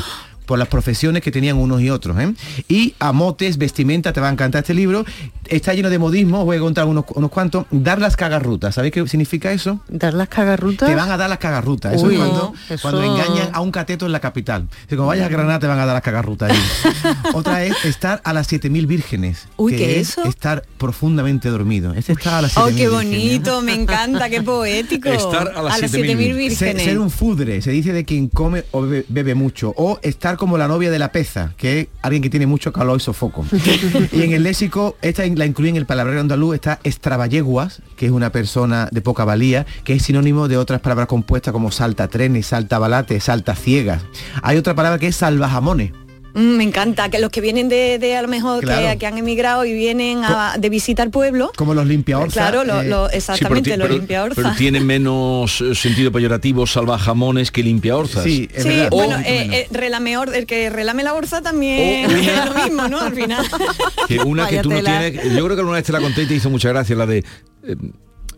por las profesiones que tenían unos y otros. ¿eh? Y a motes, vestimenta, te va a encantar este libro. Está lleno de modismo, os voy a contar unos, unos cuantos. Dar las cagarrutas, ¿sabéis qué significa eso? Dar las cagarrutas. Te van a dar las cagarrutas. Eso Uy, es cuando, no, eso- cuando engañan a un cateto en la capital. Si como vayas a Granada te van a dar las cagarrutas ahí. Otra es estar a las 7000 vírgenes. Uy, que ¿qué es eso? Estar profundamente dormido. Este está a las Oh, 7000 qué vírgenes. bonito, me encanta, qué poético. Estar a las 7000 Ser, vírgenes. ser un fudre, se dice de quien come o bebe, bebe mucho. O estar como la novia de la peza, que es alguien que tiene mucho calor y sofoco. y en el léxico, esta la incluye en el palabra andaluz, está extravayeguas, que es una persona de poca valía, que es sinónimo de otras palabras compuestas como salta trenes, salta balate, salta ciegas. Hay otra palabra que es salvajamones. Mm, me encanta, que los que vienen de, de a lo mejor que, Claro. que han emigrado y vienen a- de visita al pueblo. Como los limpiaorzas. Claro, lo- eh, lo- exactamente, los pero, limpiaorzas. pero tiene menos eh, sentido peyorativo salvajamones que limpiaorzas. Sí, Sí, bueno, eh, eh, relameor, el que relame la orza también una- es lo mismo, ¿no? Al final. Que una que tú no tienes, yo creo que alguna vez te la conté y te hizo mucha gracia, la de eh,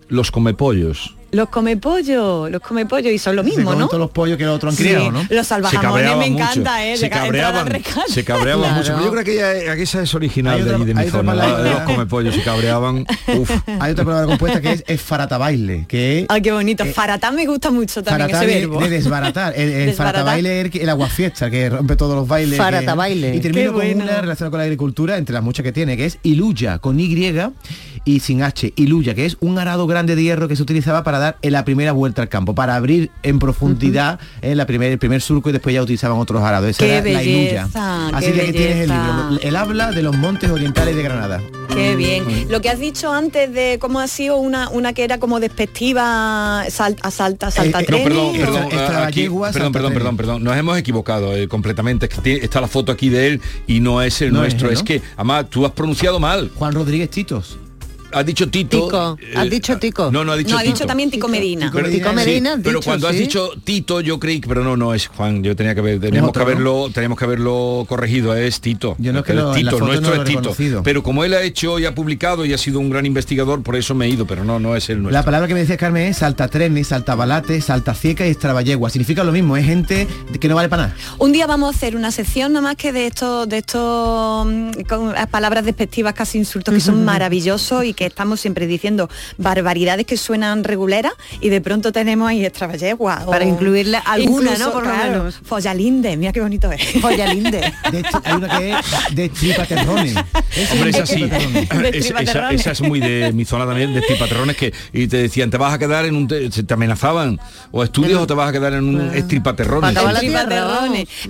los comepollos. Los come pollo, los come pollo y son lo mismo, ¿no? todos los pollos que los otros han Sí, criado, ¿no? Los salvajamones me mucho, encanta, ¿eh? Se cabreaban, se cabreaban Claro. mucho. Pero yo creo que ella, que esa es original de allí de mi zona. la palabra- de los comepollos se cabreaban. Uf. Hay otra palabra compuesta que es, es faratabaile, que Ay, qué bonito. Faratán me gusta mucho también ese de, verbo. de desbaratar. El, el faratabaile es el, el aguafiesta, que rompe todos los bailes. que- Faratabaile. Y termino Qué con bueno. una relacionada con la agricultura, entre las muchas que tiene, que es iluya, con Y y sin H. Iluya, que es un arado grande de hierro que se utilizaba para dar en la primera vuelta al campo, para abrir en profundidad en la primer, el primer surco y después ya utilizaban otros arados. Esa Qué era la iluya. Así que aquí tienes el libro. El habla de los montes orientales de Granada. Qué bien. Lo que has dicho antes de cómo ha sido una, una que era como despectiva, sal- asalta, salta Eh, no, perdón, trenes, perdón, perdón, perdón, perdón, perdón, nos hemos equivocado eh, completamente. Es que tiene- está la foto aquí de él y no es el No es nuestro. Es, ¿no? que, además, tú has pronunciado mal. Juan Rodríguez Titos. Has dicho Tito. Tico. Has dicho Tico. No, no ha dicho no, ha Tito. dicho también Tico Medina. Tico Medina, has pero dicho, cuando has sí. dicho Tito, yo creí que, pero no, no es Juan. Yo tenía que ver, teníamos otro, que haberlo, teníamos que haberlo corregido. Es Tito. Yo no es que lo- Tito, nuestro no es Tito. Pero como él ha hecho y ha publicado y ha sido un gran investigador, por eso me he ido. Pero no, no es el nuestro. La palabra que me decía Carmen es salta trenes, salta balate, salta cieca y extravallegua. Significa lo mismo, es gente que no vale para nada. Un día vamos a hacer una sección nada más que de estos, de estos mm, con las palabras despectivas, casi insultos, que son maravillosos y que estamos siempre diciendo barbaridades que suenan reguleras y de pronto tenemos ahí extravallegua. Para incluirle alguna, incluso, ¿no? Por lo claro, menos. Follalinde, mira qué bonito es. Follalinde. De hay una que es de tripaterrones. Hombre, es así. De Es- esa, esa es muy de mi zona también, de tripaterrones que y te decían, te vas a quedar en un te, te amenazaban o estudios o te vas a quedar en un estripaterrones.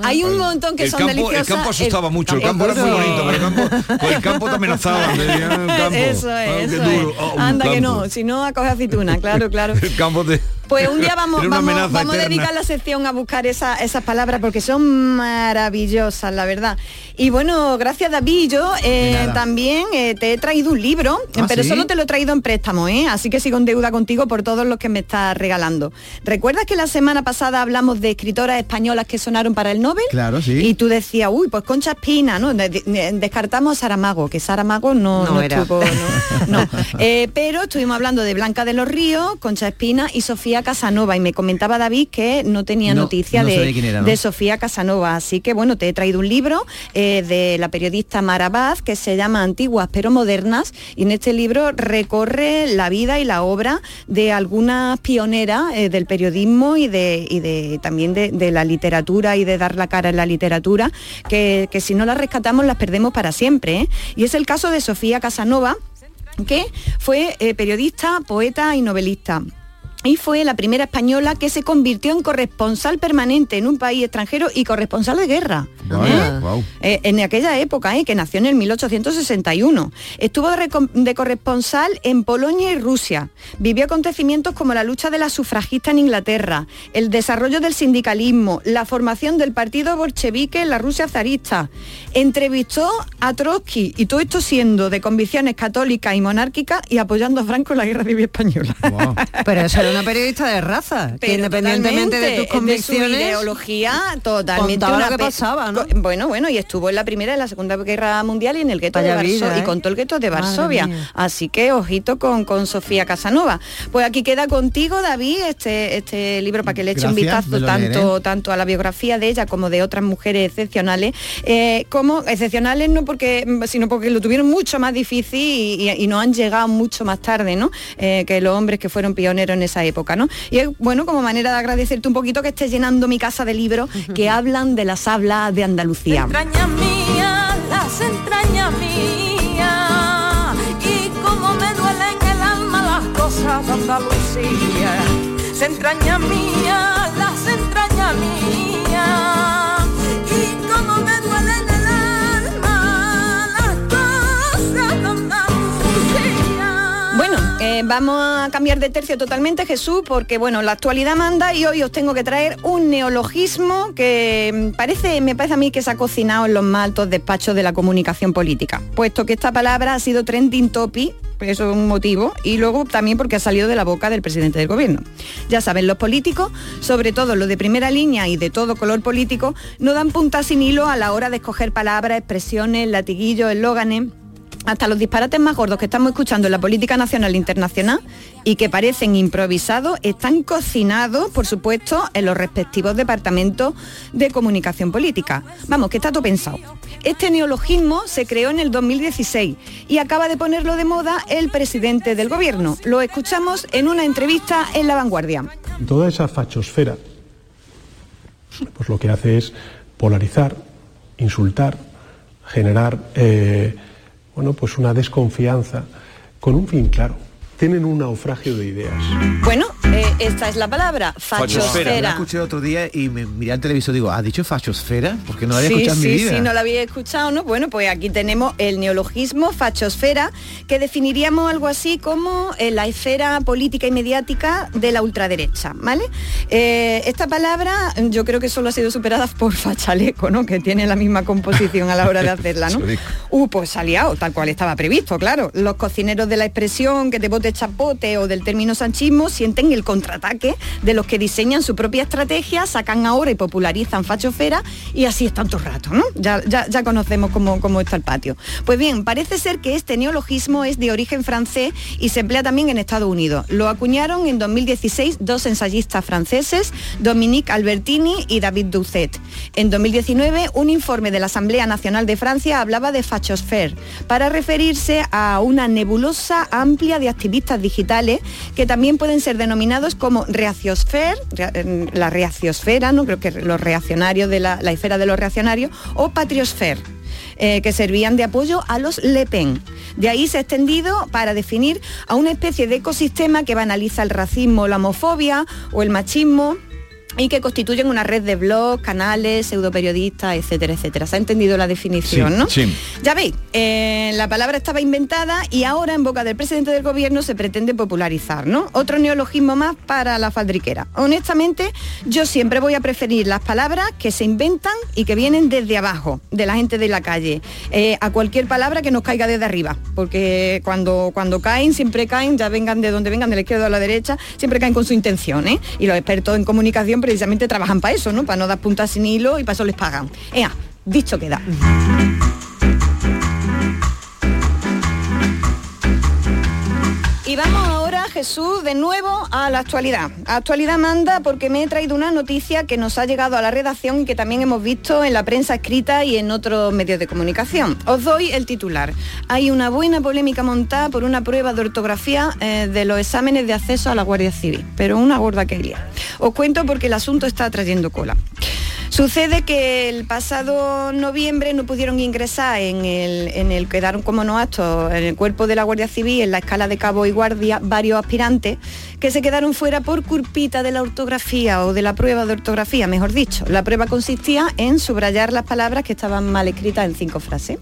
Hay un montón que el son campo, deliciosas. el campo asustaba mucho, el campo era muy sí. bonito, pero el campo, el campo te amenazaban. te decían, "El campo, Eso es, eso duro, es. ah, Anda que campo". no, si no acoge aceituna, claro, claro. El campo te, Pues un día vamos, vamos, vamos a dedicar la sección a buscar esa- esas palabras porque son maravillosas, la verdad. Y bueno, gracias David, yo eh, también eh, te he traído un libro, Ah, pero ¿sí? solo te lo he traído en préstamo, ¿eh? así que sigo en deuda contigo por todos los que me estás regalando. ¿Recuerdas que la semana pasada hablamos de escritoras españolas que sonaron para el Nobel? Claro, sí. Y tú decías, uy, pues Concha Espina, ¿no? De- de- descartamos a Saramago, que Saramago no, No no era. estuvo, no, no. Eh, pero estuvimos hablando de Blanca de los Ríos, Concha Espina y Sofía Casanova. Y me comentaba David que no tenía No, noticia no de, Sofía Casanova. Así que bueno, te he traído un libro eh, de la periodista Mara Baz que se llama Antiguas pero modernas. Y en este libro recorre la vida y la obra de algunas pioneras eh, del periodismo y de, y de también de, de la literatura y de dar la cara en la literatura, que, que si no las rescatamos las perdemos para siempre. Y es el caso de Sofía Casanova, que fue eh, periodista, poeta y novelista. Y fue la primera española que se convirtió en corresponsal permanente en un país extranjero y corresponsal de guerra. Vaya, guau. Eh, en aquella época, eh, que nació en el 1861. Estuvo de, corresponsal en Polonia y Rusia. Vivió acontecimientos como la lucha de la sufragista en Inglaterra, el desarrollo del sindicalismo, la formación del partido bolchevique en la Rusia zarista. Entrevistó a Trotsky y todo esto siendo de convicciones católicas y monárquicas y apoyando a Franco en la Guerra Civil Española. Pero eso era una periodista de raza, que independientemente de tus convicciones... de su ideología totalmente contaba una lo que pasaba, bueno bueno y estuvo en la primera y en la segunda guerra mundial y en el gueto de Varsovia vida, y ¿eh? contó el gueto de Varsovia. así que ojito con, con Sofía Casanova. Pues aquí queda contigo David este este libro para que le eche un vistazo tanto tanto a la biografía de ella como de otras mujeres excepcionales. Eh, como excepcionales no porque mm, sino porque lo tuvieron mucho más difícil y, y- y no han llegado mucho más tarde no Eh, que los hombres que fueron pioneros en esa época no y es bueno como manera de agradecerte un poquito que estés llenando mi casa de libros que hablan de las hablas de Andalucía. Entrañas mías, las entrañas mías, y como me duelen el alma las cosas de Andalucía. Se entrañas mías, las entrañas mías, vamos a cambiar de tercio totalmente, Jesús, porque bueno, la actualidad manda y hoy os tengo que traer un neologismo que mm, parece, me parece a mí que se ha cocinado en los más altos despachos de la comunicación política, puesto que esta palabra ha sido trending topic, pues eso es un motivo, y luego también porque ha salido de la boca del presidente del gobierno. Ya saben, los políticos, sobre todo los de primera línea y de todo color político, no dan punta sin hilo a la hora de escoger palabras, expresiones, latiguillos, eslóganes hasta los disparates más gordos que estamos escuchando en la política nacional e internacional y que parecen improvisados están cocinados, por supuesto, en los respectivos departamentos de comunicación política. Vamos, que está todo pensado. Este neologismo se creó en el 2016 y acaba de ponerlo de moda el presidente del gobierno. Lo escuchamos en una entrevista en La Vanguardia. Toda esa fachosfera, pues lo que hace es polarizar, insultar, generar, eh, bueno, pues una desconfianza con un fin claro. Tienen un naufragio de ideas. Bueno, eh, esta es la palabra, Yo fachosfera. la escuché otro día y me miré al televisor y digo, ¿has dicho fachosfera? Porque no la había sí, escuchado en sí, mi vida. sí, no la había escuchado, ¿no? Bueno, pues aquí tenemos el neologismo fachosfera, que definiríamos algo así como eh, la esfera política y mediática de la ultraderecha, ¿vale? Eh, esta palabra yo creo que solo ha sido superada por fachaleco, ¿no? Que tiene la misma composición a la hora de hacerla, ¿no? Uh, pues se ha liado, tal cual estaba previsto, claro. Los cocineros de la expresión que te bote chapote o del término sanchismo sienten el contraataque de los que diseñan su propia estrategia, sacan ahora y popularizan fachosfera y así están todo el rato, ¿no? Ya, ya, conocemos cómo, cómo está el patio. Pues bien, parece ser que este neologismo es de origen francés y se emplea también en Estados Unidos. Lo acuñaron en 2016 dos ensayistas franceses, Dominique Albertini y David Doucet. En 2019, un informe de la Asamblea Nacional de Francia hablaba de fachosfère para referirse a una nebulosa amplia de activistas digitales que también pueden ser denominados como reaciosfère, rea- eh, la reaciosfera, ¿no? creo que los reaccionarios de la, esfera de los reaccionarios, o patriosfère eh, que servían de apoyo a los Le Pen. De ahí se ha extendido para definir a una especie de ecosistema que banaliza el racismo, la homofobia o el machismo y que constituyen una red de blogs, canales, pseudoperiodistas, etcétera, etcétera. ¿Se ha entendido la definición, Sí, no? sí. Ya veis, eh, la palabra estaba inventada y ahora en boca del presidente del gobierno se pretende popularizar, ¿no? Otro neologismo más para la faldriquera. Honestamente, yo siempre voy a preferir las palabras que se inventan y que vienen desde abajo, de la gente de la calle, eh, a cualquier palabra que nos caiga desde arriba, porque cuando, cuando caen, siempre caen, ya vengan de donde vengan, de la izquierda o a la derecha, siempre caen con su intención, ¿eh? Y los expertos en comunicación precisamente trabajan para eso, ¿no? Para no dar puntas sin hilo y para eso les pagan. Ea, dicho queda. Y vamos ahora, Jesús, de nuevo a la actualidad. Actualidad manda porque me he traído una noticia que nos ha llegado a la redacción y que también hemos visto en la prensa escrita y en otros medios de comunicación. Os doy el titular. Hay una buena polémica montada por una prueba de ortografía eh, de los exámenes de acceso a la Guardia Civil, pero una gorda que lía. Os cuento porque el asunto está trayendo cola. Sucede que el pasado noviembre no pudieron ingresar en el, en el quedaron como no actos en el cuerpo de la Guardia Civil en la escala de cabo y guardia varios aspirantes que se quedaron fuera por culpita de la ortografía o de la prueba de ortografía, mejor dicho. La prueba consistía en subrayar las palabras que estaban mal escritas en cinco frases.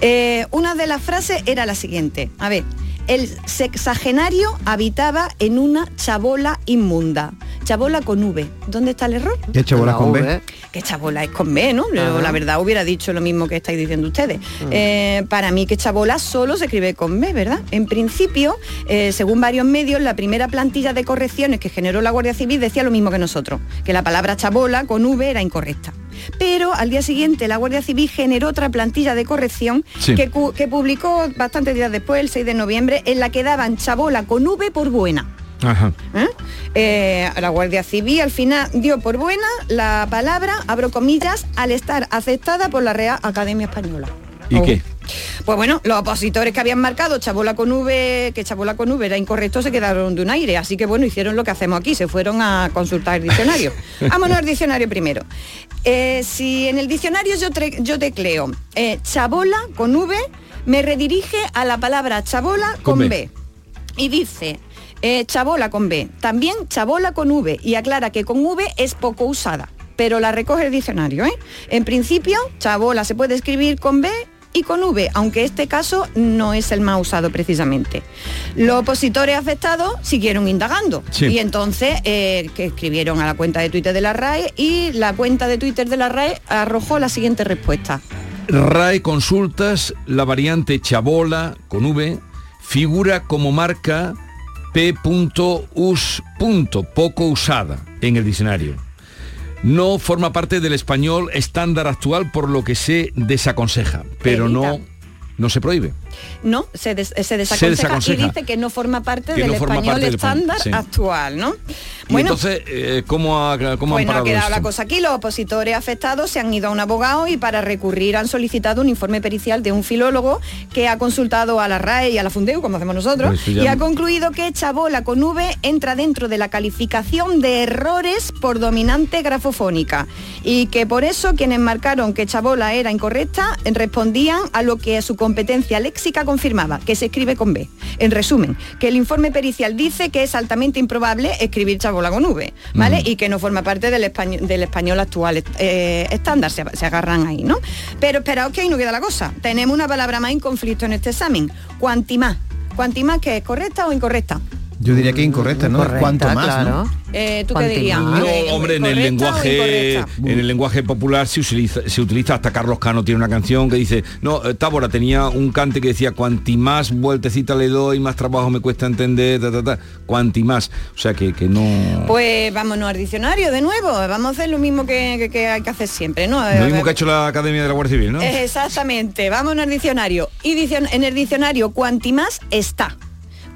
Eh, una de las frases era la siguiente. A ver, el sexagenario habitaba en una chabola inmunda. Chabola con V. ¿Dónde está el error? ¿Qué chabola con B? Que chabola es con B, ¿no? Pero. La verdad hubiera dicho lo mismo que estáis diciendo ustedes. Eh, para mí que chabola solo se escribe con B, ¿verdad? En principio, eh, según varios medios, la primera plantilla de correcciones que generó la Guardia Civil decía lo mismo que nosotros, que la palabra chabola con V era incorrecta. Pero al día siguiente la Guardia Civil generó otra plantilla de corrección Sí. que, que publicó bastantes días después, el 6 de noviembre, en la que daban chabola con V por buena. Ajá. ¿eh? Eh, la Guardia Civil al final dio por buena la palabra, abro comillas, al estar aceptada por la Real Academia Española. ¿Y qué? Pues bueno, los opositores que habían marcado chabola con V, que chabola con V era incorrecto, se quedaron de un aire. Así que bueno, hicieron lo que hacemos aquí, se fueron a consultar el diccionario. Vámonos al diccionario primero. Eh, si en el diccionario yo, yo tecleo eh, chabola con V, me redirige a la palabra chabola con, Con B. B. Y dice, eh, chabola con B, también chabola con V, y aclara que con V es poco usada, pero la recoge el diccionario. ¿eh? En principio, chabola se puede escribir con B y con V, aunque este caso no es el más usado precisamente. Los opositores afectados siguieron indagando Sí. y entonces eh, que escribieron a la cuenta de Twitter de la RAE y la cuenta de Twitter de la RAE arrojó la siguiente respuesta. RAE Consultas, la variante Chabola con V, figura como marca P.us. poco usada en el diccionario. No forma parte del español estándar actual por lo que se desaconseja, pero no, no se prohíbe. No, se, des- se desaconseja, desaconseja. y dice que no forma parte Que del no español parte del español, estándar sí. actual, ¿no? Y entonces, eh, ¿cómo, ha, cómo Pues han no ha quedado esto? la cosa aquí. Los opositores afectados se han ido a un abogado y para recurrir han solicitado un informe pericial de un filólogo que ha consultado a la RAE y a la Fundeu, como hacemos nosotros, Pues ya y ha concluido que chabola con V entra dentro de la calificación de errores por dominante grafofónica y que por eso quienes marcaron que chabola era incorrecta respondían a lo que su competencia léxica confirmaba, que se escribe con B. En resumen, que el informe pericial dice que es altamente improbable escribir chabola con V, ¿vale? Y que no forma parte del español, del español actual eh, estándar, se, se agarran ahí, ¿no? Pero esperaos que ahí no queda la cosa. Tenemos una palabra más en conflicto en este examen, cuantimás. Cuantimás que es correcta o incorrecta. Yo diría que incorrecta, ¿no? Incorrecta, Cuanto más, claro. ¿no? Eh, ¿Tú qué dirías? No, hombre, en el ¿correcta lenguaje en el lenguaje popular se utiliza, se utiliza hasta Carlos Cano tiene una canción que dice, no, eh, Tábora tenía un cante que decía, cuanti más vueltecita le doy, más trabajo me cuesta entender, ta, ta, ta, cuanti más. O sea que, que no. Pues vámonos al diccionario de nuevo. Vamos a hacer lo mismo que, que- que hay que hacer siempre, ¿no? Lo mismo que ha hecho la Academia de la Guardia Civil, ¿no? Exactamente, vámonos al diccionario. Y dicion- en el diccionario, cuanti más está.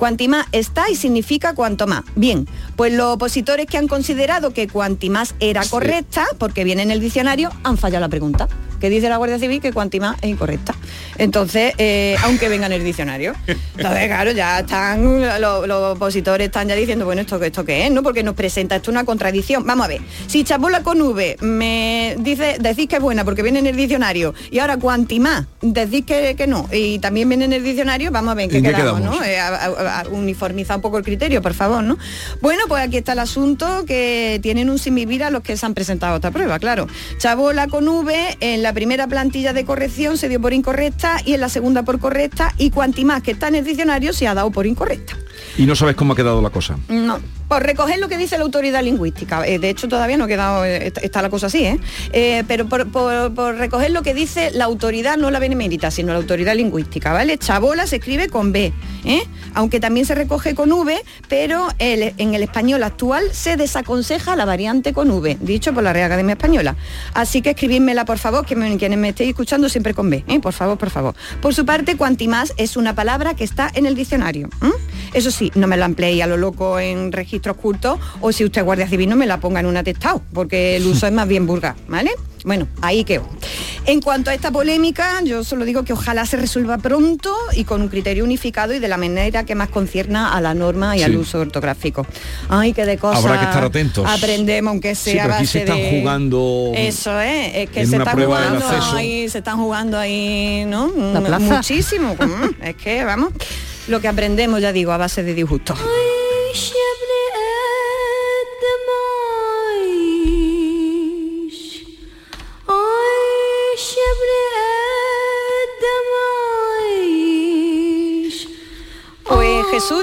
Cuanti más está y significa cuanto más. Bien, pues los opositores que han considerado que cuanti más era correcta, porque viene en el diccionario, han fallado la pregunta. Que dice la Guardia Civil que cuantimás es incorrecta. Entonces, eh, aunque venga en el diccionario. Entonces, claro, ya están, los, los opositores están ya diciendo, bueno, ¿esto, esto qué es? ¿no? Porque nos presenta esto una contradicción. Vamos a ver, si chabola con V me dice, decís que es buena porque viene en el diccionario y ahora cuantimás decís que, que no y también viene en el diccionario, vamos a ver qué, ¿En qué quedamos, quedamos? ¿no? Eh, a- a- a uniformizar un poco el criterio, por favor, ¿no? Bueno, pues aquí está el asunto que tienen un sin vivir a los que se han presentado esta prueba, claro. Chabola con V en la primera plantilla de corrección se dio por incorrecta y en la segunda por correcta y cuantimás que está en el diccionario se ha dado por incorrecta. Y no sabes cómo ha quedado la cosa. No, por recoger lo que dice la autoridad lingüística. Eh, de hecho, todavía no ha quedado, eh, está, la cosa así, ¿eh? Eh, pero por, recoger lo que dice la autoridad, no la benemérita, sino la autoridad lingüística, ¿vale? Chabola se escribe con B. Aunque también se recoge con V, pero el- en el español actual se desaconseja la variante con V, dicho por la Real Academia Española. Así que escribídmela, por favor, que me- quienes me estéis escuchando siempre con B. Por favor, por favor. Por su parte, cuantimás es una palabra que está en el diccionario. Eso sí, no me la empleéis a lo loco en registros cultos o si usted guardia civil no me la ponga en un atestado, porque el uso es más bien vulgar, ¿vale? Bueno, ahí quedo. En cuanto a esta polémica, yo solo digo que ojalá se resuelva pronto y con un criterio unificado y de la manera que más concierna a la norma y Sí. al uso ortográfico. Ay, que de cosas. Habrá que estar atentos. Aprendemos, aunque Sí, sea pero a aquí se base están de- jugando Eso es, es que se una está prueba del jugando acceso. ahí, se están jugando ahí, ¿no? La Mm, plaza. Muchísimo. Mm, es que, vamos, lo que aprendemos, ya digo, a base de disgustos.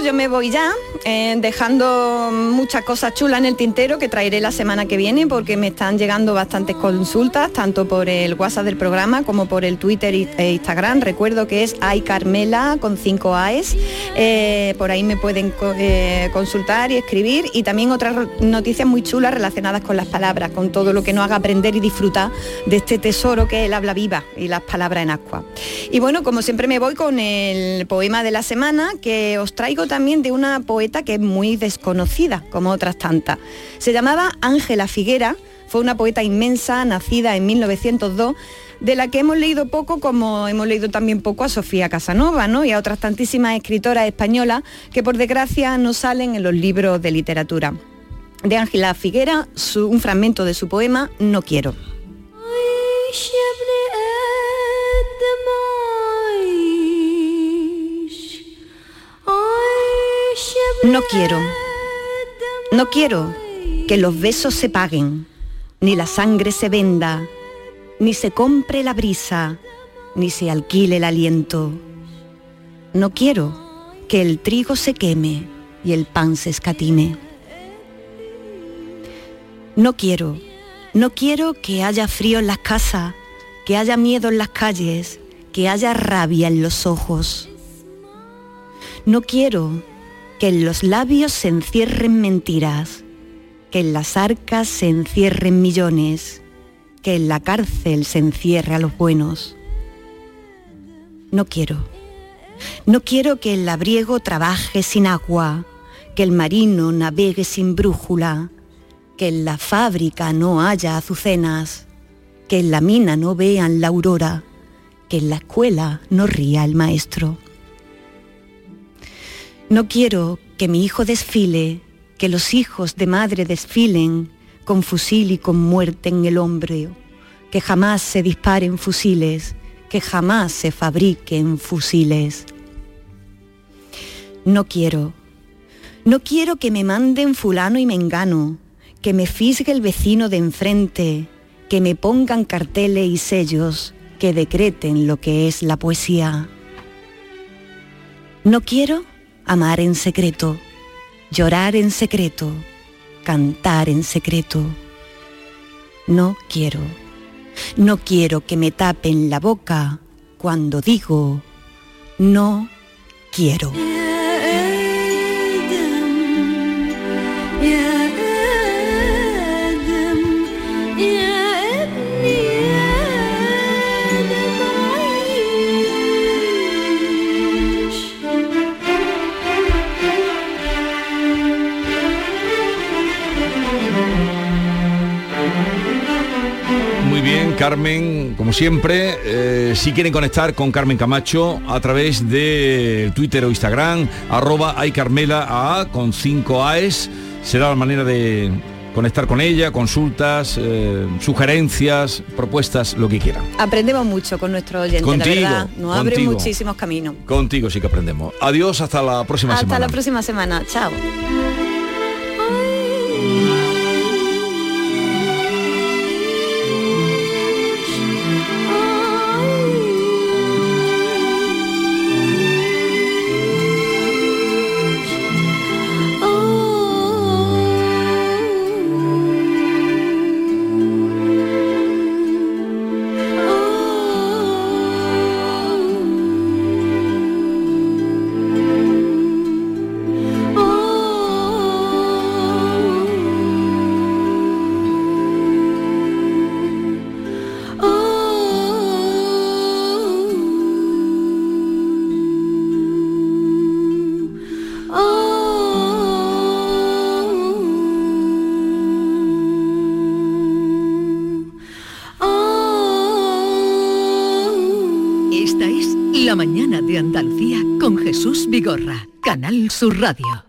Yo me voy ya, eh, dejando muchas cosas chulas en el tintero que traeré la semana que viene porque me están llegando bastantes consultas, tanto por el WhatsApp del programa como por el Twitter e Instagram. Recuerdo que es iCarmela con 5 AES. Eh, por ahí me pueden eh, consultar y escribir. Y también otras noticias muy chulas relacionadas con las palabras, con todo lo que nos haga aprender y disfrutar de este tesoro que es el habla viva y las palabras en agua. Y bueno, como siempre me voy con el poema de la semana que os traigo también de una poeta que es muy desconocida, como otras tantas. Se llamaba Ángela Figuera, fue una poeta inmensa, nacida en 1902, de la que hemos leído poco, como hemos leído también poco a Sofía Casanova, ¿no? Y a otras tantísimas escritoras españolas que por desgracia no salen en los libros de literatura. De Ángela Figuera, su- un fragmento de su poema No quiero. No quiero, no quiero que los besos se paguen, ni la sangre se venda, ni se compre la brisa, ni se alquile el aliento. No quiero que el trigo se queme y el pan se escatime. No quiero, no quiero que haya frío en las casas, que haya miedo en las calles, que haya rabia en los ojos. No quiero que en los labios se encierren mentiras, que en las arcas se encierren millones, que en la cárcel se encierre a los buenos. No quiero. No quiero que el labriego trabaje sin agua, que el marino navegue sin brújula, que en la fábrica no haya azucenas, que en la mina no vean la aurora, que en la escuela no ría el maestro. No quiero que mi hijo desfile, que los hijos de madre desfilen con fusil y con muerte en el hombro, que jamás se disparen fusiles, que jamás se fabriquen fusiles. No quiero, no quiero que me manden fulano y mengano, que me fisgue el vecino de enfrente, que me pongan carteles y sellos que decreten lo que es la poesía. No quiero amar en secreto, llorar en secreto, cantar en secreto. No quiero, no quiero que me tapen la boca cuando digo no quiero. Carmen, como siempre, eh, si quieren conectar con Carmen Camacho a través de Twitter o Instagram, arroba Carmela A con 5 AES, será la manera de conectar con ella, consultas, eh, sugerencias, propuestas, lo que quieran. Aprendemos mucho con nuestro oyente, Contigo, la verdad. Nos abre contigo. muchísimos caminos. Contigo sí que aprendemos. Adiós, hasta la próxima Hasta semana. la próxima semana. Chao. Sur Radio.